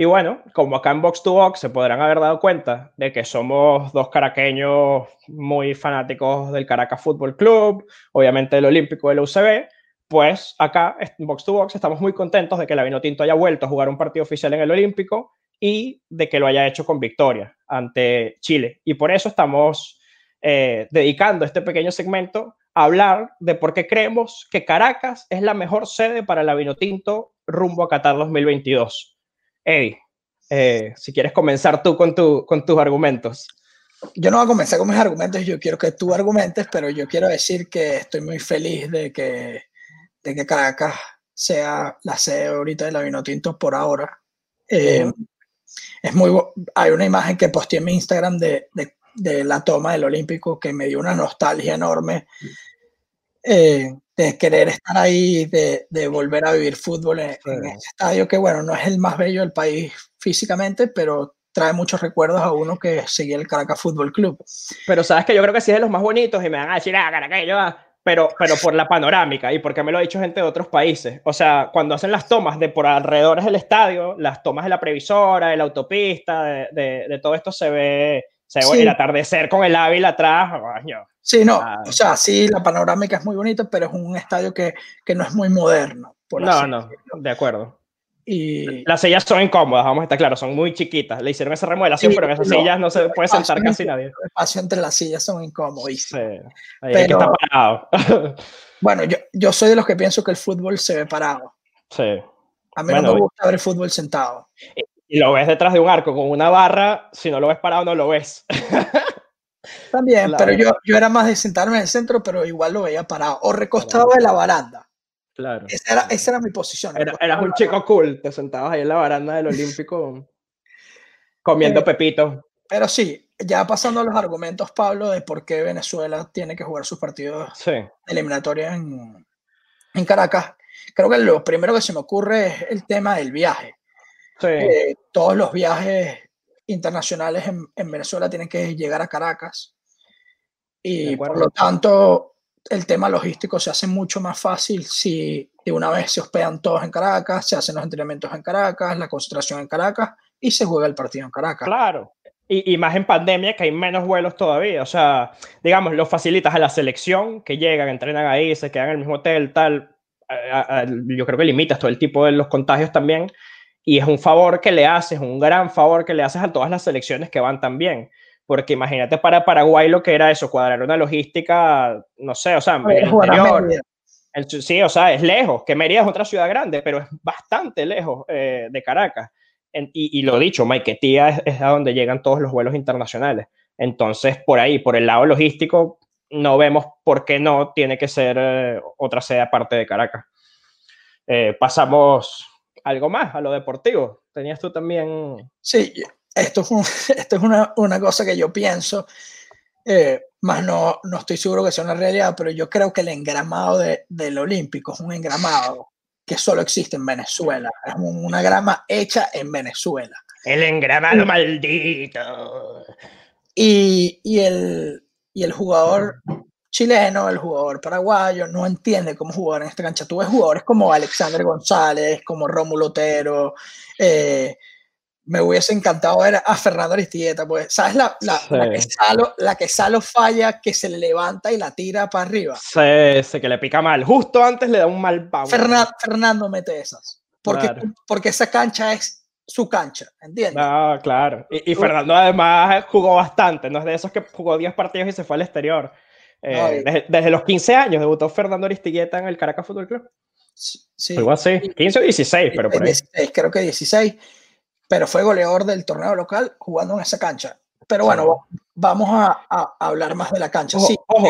Y bueno, como acá en Box to Box se podrán haber dado cuenta de que somos dos caraqueños muy fanáticos del Caracas Fútbol Club, obviamente del Olímpico del UCB, pues acá en Box to Box estamos muy contentos de que la Vinotinto haya vuelto a jugar un partido oficial en el Olímpico y de que lo haya hecho con victoria ante Chile. Y por eso estamos eh, dedicando este pequeño segmento a hablar de por qué creemos que Caracas es la mejor sede para la Vinotinto rumbo a Qatar 2022. Eddie, eh, si quieres comenzar tú con, tu, con tus argumentos. Yo no voy a comenzar con mis argumentos, yo quiero que tú argumentes, pero yo quiero decir que estoy muy feliz de que, de que Caracas sea la sede ahorita de la Vinotinto por ahora. Eh, es muy, hay una imagen que posté en mi Instagram de, de, de, la toma del Olímpico que me dio una nostalgia enorme eh, de querer estar ahí, de, de, volver a vivir fútbol en, en este estadio, que bueno, no es el más bello del país físicamente, pero trae muchos recuerdos a uno que seguía el Caracas Fútbol Club. Pero sabes que yo creo que sí es de los más bonitos y me van a decir, ah, Caracas, yo, pero, pero por la panorámica y porque me lo ha dicho gente de otros países. O sea, cuando hacen las tomas de por alrededor del estadio, las tomas de la previsora, de la autopista, de, de, de todo esto se ve, se ve sí. el atardecer con el Ávila atrás. Coño. Sí, no, ah. o sea, sí, la panorámica es muy bonita, pero es un estadio que, que no es muy moderno. Por no, no, de acuerdo. Y... Las sillas son incómodas, vamos a estar claros, son muy chiquitas. Le hicieron esa remodelación, sí, pero en esas no, sillas no se puede sentar casi nadie. El espacio entre las sillas son incómodos. Sí, pero, hay que estar parado. bueno, yo, yo soy de los que pienso que el fútbol se ve parado. Sí. A mí bueno, no me gusta ver el fútbol sentado. Y, lo ves detrás de un arco con una barra, si no lo ves parado, no lo ves. También, pero yo, yo era más de sentarme en el centro, pero igual lo veía parado. O recostado claro. de la baranda. Claro. Esa era, esa era mi posición. Era, eras un chico cool, te sentabas ahí en la baranda del Olímpico comiendo pero, pepito. Pero sí, ya pasando a los argumentos, Pablo, de por qué Venezuela tiene que jugar sus partidos sí. eliminatorios en, en, Caracas, creo que lo primero que se me ocurre es el tema del viaje. Sí. Eh, todos los viajes internacionales en, en, Venezuela tienen que llegar a Caracas y por lo tanto el tema logístico se hace mucho más fácil si de una vez se hospedan todos en Caracas, se hacen los entrenamientos en Caracas, la concentración en Caracas y se juega el partido en Caracas. Claro. Y, y, más en pandemia que hay menos vuelos todavía. O sea, digamos, lo facilitas a la selección que llegan, entrenan ahí, se quedan en el mismo hotel, tal. A, a, yo creo que limitas todo el tipo de los contagios también. Y es un favor que le haces, un gran favor que le haces a todas las selecciones que van también porque imagínate para Paraguay lo que era eso, cuadrar una logística, no sé, o sea, en el interior. El, sí, o sea, es lejos, que Mérida es otra ciudad grande, pero es bastante lejos eh, de Caracas. En, y, y, lo dicho, Maiquetía es, es, a donde llegan todos los vuelos internacionales. Entonces, por ahí, por el lado logístico, no vemos por qué no tiene que ser eh, otra sede aparte de Caracas. Eh, pasamos algo más a lo deportivo. ¿Tenías tú también? Sí, esto es, un, esto es una, una, cosa que yo pienso, eh, más no, no estoy seguro que sea una realidad, pero yo creo que el engramado de, del Olímpico es un engramado que solo existe en Venezuela. Es una grama hecha en Venezuela. El engramado maldito. Y, y, el, y el jugador chileno, el jugador paraguayo, no entiende cómo jugar en esta cancha. Tú ves jugadores como Alexander González, como Rómulo Otero, eh, me hubiese encantado ver a Fernando Aristilleta, pues, ¿sabes? La, la, sí. la, que Salo, la, que Salo, falla, que se le levanta y la tira para arriba. Sí, sí, que le pica mal. Justo antes le da un mal pavo. Fernando, Fernando mete esas. Porque, claro. porque esa cancha es su cancha, ¿entiendes? No, claro. Y, y, Fernando además jugó bastante, no es de esos que jugó 10 partidos y se fue al exterior. Eh, no, desde, desde, los 15 años debutó Fernando Aristilleta en el Caracas Fútbol Club. Sí. Algo así, 15 o 16, pero por ahí. 16, creo que 16 pero fue goleador del torneo local jugando en esa cancha. Pero bueno, sí. vamos a, a, hablar más de la cancha. Ojo, sí, ojo.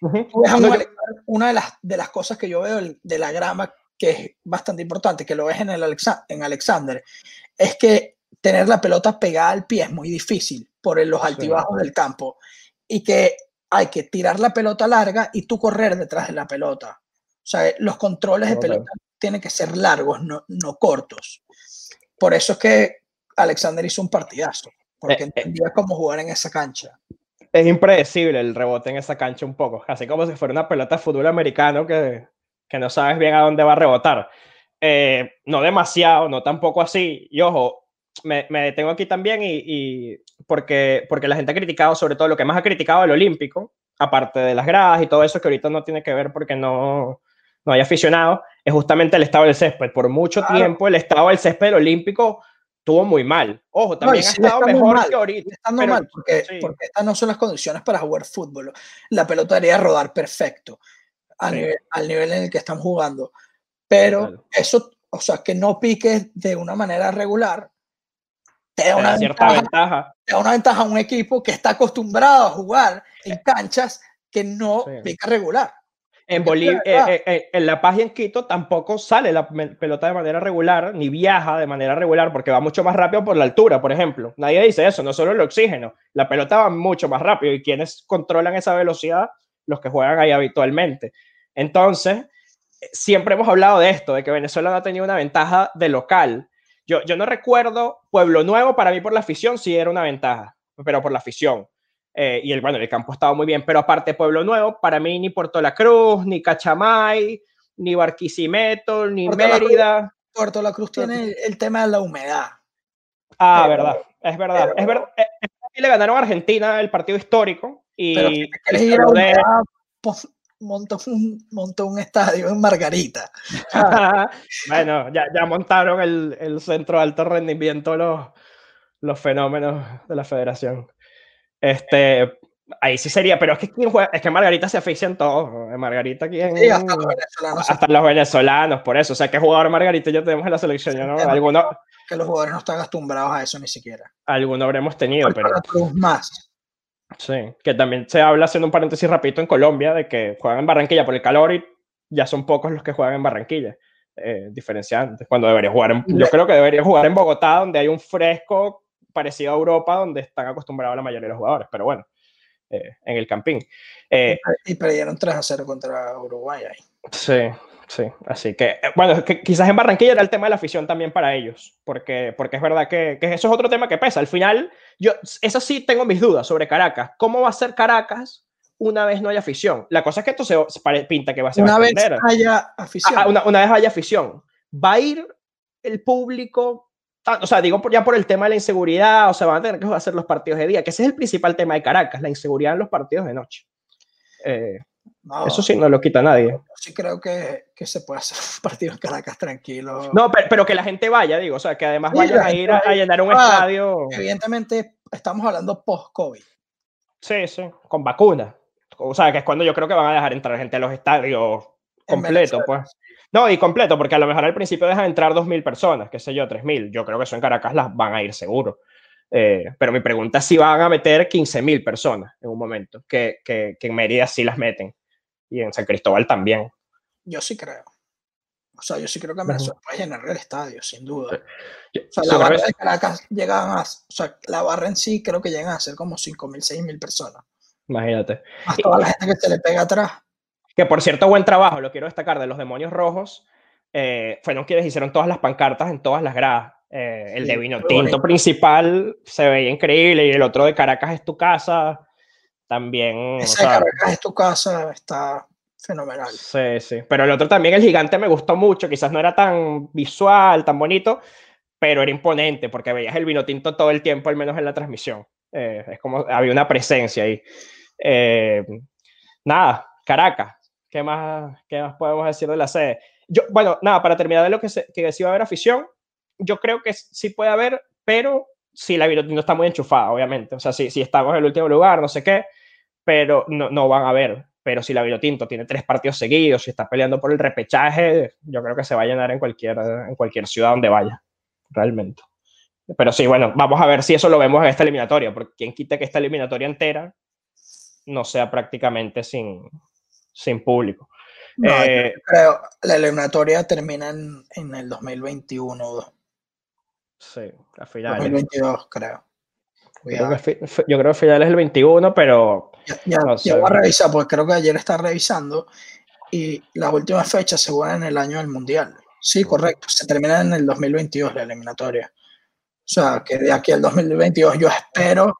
Uh -huh. Una de las, de las cosas que yo veo de la grama que es bastante importante, que lo ves en, el Alexa, en Alexander, es que tener la pelota pegada al pie es muy difícil por los altibajos sí. del campo y que hay que tirar la pelota larga y tú correr detrás de la pelota. O sea, los controles de pelota tienen que ser largos, no, no cortos. Por eso es que Alexander hizo un partidazo, porque eh, entendía cómo jugar en esa cancha. Es impredecible el rebote en esa cancha un poco, así como si fuera una pelota de fútbol americano que, que no sabes bien a dónde va a rebotar. Eh, no demasiado, no tampoco así. Y ojo, me, me detengo aquí también y, y, porque, porque la gente ha criticado, sobre todo lo que más ha criticado el Olímpico, aparte de las gradas y todo eso que ahorita no tiene que ver porque no, no hay aficionados, es justamente el estado del césped. Por mucho tiempo el estado del césped olímpico estuvo muy mal. Ojo, también ha estado mejor que ahorita. Está mal porque, porque, estas no son las condiciones para jugar fútbol. La pelota debería rodar perfecto al, nivel, al nivel en el que están jugando. Pero eso, o sea, que no piques de una manera regular, te da una cierta ventaja, Te da una ventaja a un equipo que está acostumbrado a jugar en canchas que no pica regular. En Bolivia, eh, eh, en La Paz y en Quito tampoco sale la pelota de manera regular, ni viaja de manera regular, porque va mucho más rápido por la altura, por ejemplo. Nadie dice eso, no solo el oxígeno, la pelota va mucho más rápido y quienes controlan esa velocidad, los que juegan ahí habitualmente. Entonces, siempre hemos hablado de esto, de que Venezuela no ha tenido una ventaja de local. Yo, yo no recuerdo, Pueblo Nuevo para mí por la afición sí era una ventaja, pero por la afición. Eh, y el, bueno, el campo estaba muy bien, pero aparte Pueblo Nuevo, para mí ni Puerto La Cruz, ni Cachamay, ni Barquisimeto, ni Mérida. Puerto La Cruz tiene el, tema de la humedad. Ah, verdad, es verdad. es verdad. Eh, le ganaron a Argentina el partido histórico y... montó un, montó un estadio en Margarita. bueno, ya, ya montaron el, el, centro de alto rendimiento los, los fenómenos de la federación. Este, ahí sí sería, pero es que es que Margarita se aficia todos. Margarita aquí en, hasta los venezolanos. Hasta los venezolanos, por eso. O sea, ¿qué jugador Margarita ya tenemos en la selección? ¿no? Alguno, que los jugadores no están acostumbrados a eso ni siquiera. Alguno habremos tenido, pero. más. Sí, que también se habla, haciendo un paréntesis rapidito, en Colombia, de que juegan en Barranquilla por el calor y ya son pocos los que juegan en Barranquilla. Eh, diferenciantes, cuando debería jugar en, yo creo que debería jugar en Bogotá, donde hay un fresco parecido a Europa, donde están acostumbrados la mayoría de los jugadores, pero bueno, eh, en el Campín. Eh, y perdieron 3 a 0 contra Uruguay ahí. Sí, sí, así que, eh, bueno, que quizás en Barranquilla era el tema de la afición también para ellos, porque, porque es verdad que, que, eso es otro tema que pesa. Al final, yo, eso sí tengo mis dudas sobre Caracas. ¿Cómo va a ser Caracas una vez no haya afición? La cosa es que esto se pinta que va a ser... Una vez haya afición. Ah, una, una vez haya afición. ¿Va a ir el público o sea, digo ya por el tema de la inseguridad, o sea, van a tener que hacer los partidos de día, que ese es el principal tema de Caracas, la inseguridad en los partidos de noche. Eh, eso sí, no lo quita nadie. Sí creo que, que se puede hacer un partido en Caracas tranquilo. No, pero, que la gente vaya, digo, o sea, que además vayan a ir a, llenar un estadio. Evidentemente, estamos hablando post-COVID. Sí, sí, con vacuna. O sea, que es cuando yo creo que van a dejar entrar gente a los estadios completos, pues. No, y completo, porque a lo mejor al principio dejan entrar 2.000 personas, qué sé yo, 3.000. Yo creo que eso en Caracas las van a ir seguro. Eh, pero mi pregunta es si van a meter 15.000 personas en un momento, que, que, que, en Mérida sí las meten y en San Cristóbal también. Yo sí creo. O sea, yo sí creo que en Venezuela puede llenar el estadio, sin duda. O sea, la barra de Caracas llegan a, o sea, la barra en sí creo que llegan a ser como 5.000, 6.000 personas. Imagínate. Más toda la gente que se le pega atrás. Que por cierto, buen trabajo, lo quiero destacar, de los demonios rojos. Eh, fueron quienes hicieron todas las pancartas en todas las gradas. Eh, el de vino tinto principal se veía increíble y el otro de Caracas es tu casa también. Ese de Caracas es tu casa está fenomenal. Sí, sí. Pero el otro también, el gigante, me gustó mucho. Quizás no era tan visual, tan bonito, pero era imponente porque veías el vino tinto todo el tiempo, al menos en la transmisión. Eh, es como había una presencia ahí. nada, Caracas. ¿Qué más, qué más podemos decir de la sede? Yo, bueno, nada, para terminar de lo que, se, que sí va a haber afición, yo creo que sí puede haber, pero si la no está muy enchufada, obviamente. O sea, si, si estamos en el último lugar, no sé qué, pero no, no van a ver. Pero si la Vinotinto tiene tres partidos seguidos, si está peleando por el repechaje, yo creo que se va a llenar en cualquier, en cualquier ciudad donde vaya, realmente. Pero sí, bueno, vamos a ver si eso lo vemos en esta eliminatoria, porque quien quita que esta eliminatoria entera no sea prácticamente sin, sin público. eh, creo, la eliminatoria termina en, en el 2021. Sí, a finales. 2022, creo. Creo, que, yo creo que finales el 21, pero. Ya, ya, no sé. ya voy a revisar, porque creo que ayer está revisando y las últimas fechas se juegan en el año del Mundial. Sí, correcto. Se termina en el 2022 la eliminatoria. O sea, que de aquí al 2022 yo espero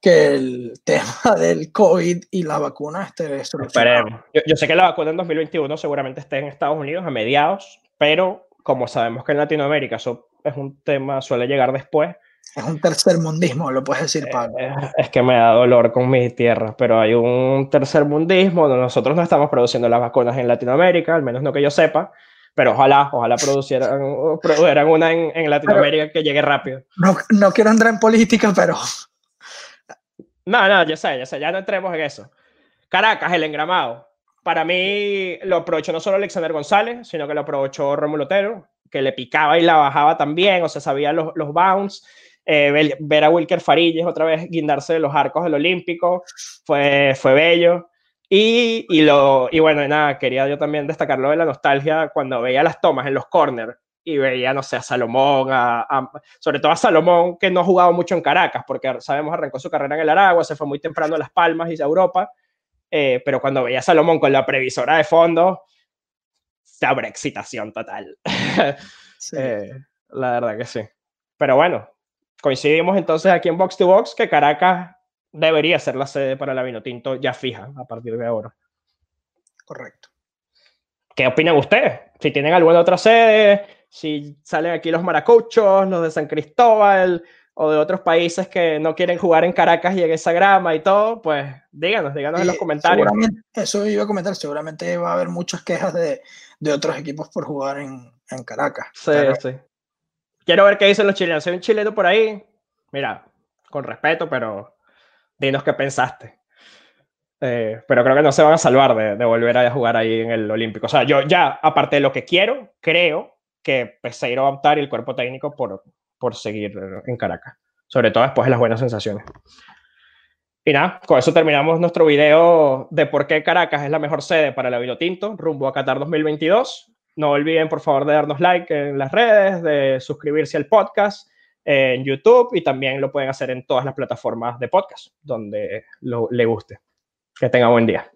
que el tema del COVID y la vacuna esté. Esperemos. Yo, yo, sé que la vacuna en 2021 seguramente esté en Estados Unidos a mediados, pero como sabemos que en Latinoamérica eso es un tema, suele llegar después. Es un tercer mundismo, lo puedes decir, Pablo. Eh, es que me da dolor con mi tierra, pero hay un tercer mundismo. Nosotros no estamos produciendo las vacunas en Latinoamérica, al menos no que yo sepa, pero ojalá, ojalá producieran, produjeran una en, en Latinoamérica que llegue rápido. No, no quiero entrar en política, pero... No, no, ya sé, ya sé, ya no entremos en eso. Caracas, el engramado. Para mí lo aprovechó no solo Alexander González, sino que lo aprovechó Romulo Otero, que le picaba y la bajaba también, o sea, sabía los, los bounce. Eh, ver a Wilker Farilles otra vez guindarse de los arcos del Olímpico fue, fue bello. Y, y, lo, y bueno, nada, quería yo también destacarlo de la nostalgia cuando veía las tomas en los corners y veía, no sé, a Salomón, a, sobre todo a Salomón, que no ha jugado mucho en Caracas, porque sabemos arrancó su carrera en el Aragua, se fue muy temprano a Las Palmas y a Europa, eh, pero cuando veía a Salomón con la previsora de fondo, se abre excitación total. Eh, la verdad que sí. Pero bueno, coincidimos entonces aquí en Box to Box que Caracas debería ser la sede para la Vinotinto ya fija a partir de ahora. Correcto. ¿Qué opinan ustedes? Si tienen alguna otra sede, si salen aquí los maracuchos, los de San Cristóbal o de otros países que no quieren jugar en Caracas y en esa grama y todo, pues díganos, díganos en los comentarios. eso iba a comentar, seguramente va a haber muchas quejas de, de otros equipos por jugar en, en Caracas. Sí, sí. Quiero ver qué dicen los chilenos. Si hay un chileno por ahí, mira, con respeto, pero dinos qué pensaste. Eh, pero creo que no se van a salvar de, de, volver a jugar ahí en el Olímpico. O sea, yo ya, aparte de lo que quiero, creo que Peseiro va a optar y el cuerpo técnico por, por seguir en Caracas. Sobre todo después de las buenas sensaciones. Y nada, con eso terminamos nuestro video de por qué Caracas es la mejor sede para el Tinto rumbo a Qatar 2022. No olviden, por favor, de darnos like en las redes, de suscribirse al podcast en YouTube y también lo pueden hacer en todas las plataformas de podcast donde lo, le guste. Que tenga buen día.